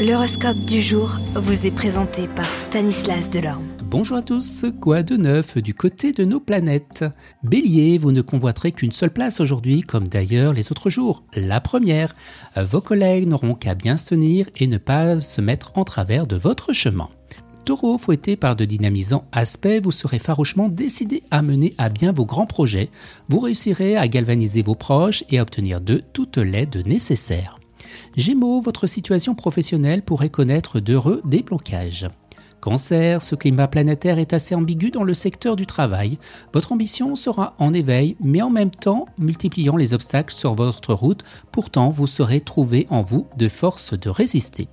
L'horoscope du jour vous est présenté par Stanislas Delorme. Bonjour à tous, quoi de neuf du côté de nos planètes? Bélier, vous ne convoiterez qu'une seule place aujourd'hui, comme d'ailleurs les autres jours, la première. Vos collègues n'auront qu'à bien se tenir et ne pas se mettre en travers de votre chemin. Taureau, fouetté par de dynamisants aspects, vous serez farouchement décidé à mener à bien vos grands projets. Vous réussirez à galvaniser vos proches et à obtenir d'eux toute l'aide nécessaire. Gémeaux, votre situation professionnelle pourrait connaître d'heureux déblocages. Cancer, ce climat planétaire est assez ambigu dans le secteur du travail. Votre ambition sera en éveil, mais en même temps multipliant les obstacles sur votre route. Pourtant, vous saurez trouver en vous de forces de résister.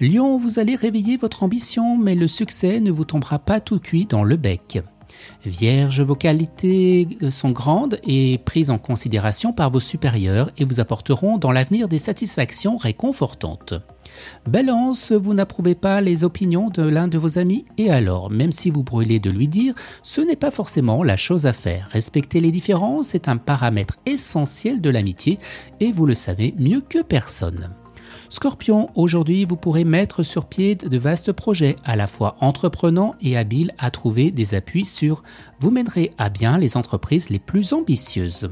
Lion, vous allez réveiller votre ambition, mais le succès ne vous tombera pas tout cuit dans le bec. Vierge, vos qualités euh, sont grandes et prises en considération par vos supérieurs et vous apporteront dans l'avenir des satisfactions réconfortantes. Balance, vous n'approuvez pas les opinions de l'un de vos amis et alors, même si vous brûlez de lui dire, ce n'est pas forcément la chose à faire. Respecter les différences est un paramètre essentiel de l'amitié et vous le savez mieux que personne. Scorpion, aujourd'hui vous pourrez mettre sur pied de vastes projets, à la fois entreprenants et habiles à trouver des appuis sur. Vous mènerez à bien les entreprises les plus ambitieuses.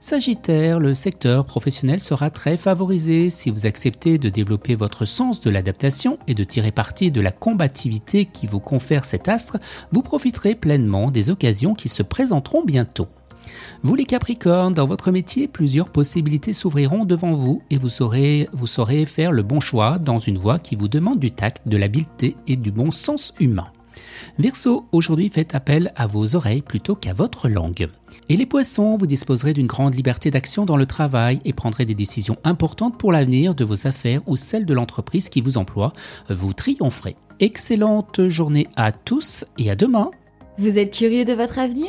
Sagittaire, le secteur professionnel sera très favorisé si vous acceptez de développer votre sens de l'adaptation et de tirer parti de la combativité qui vous confère cet astre, vous profiterez pleinement des occasions qui se présenteront bientôt. Vous les Capricornes, dans votre métier, plusieurs possibilités s'ouvriront devant vous et vous saurez, faire le bon choix dans une voie qui vous demande du tact, de l'habileté et du bon sens humain. Verseau, aujourd'hui faites appel à vos oreilles plutôt qu'à votre langue. Et les poissons, vous disposerez d'une grande liberté d'action dans le travail et prendrez des décisions importantes pour l'avenir de vos affaires ou celles de l'entreprise qui vous emploie. Vous triompherez. Excellente journée à tous et à demain. Vous êtes curieux de votre avenir?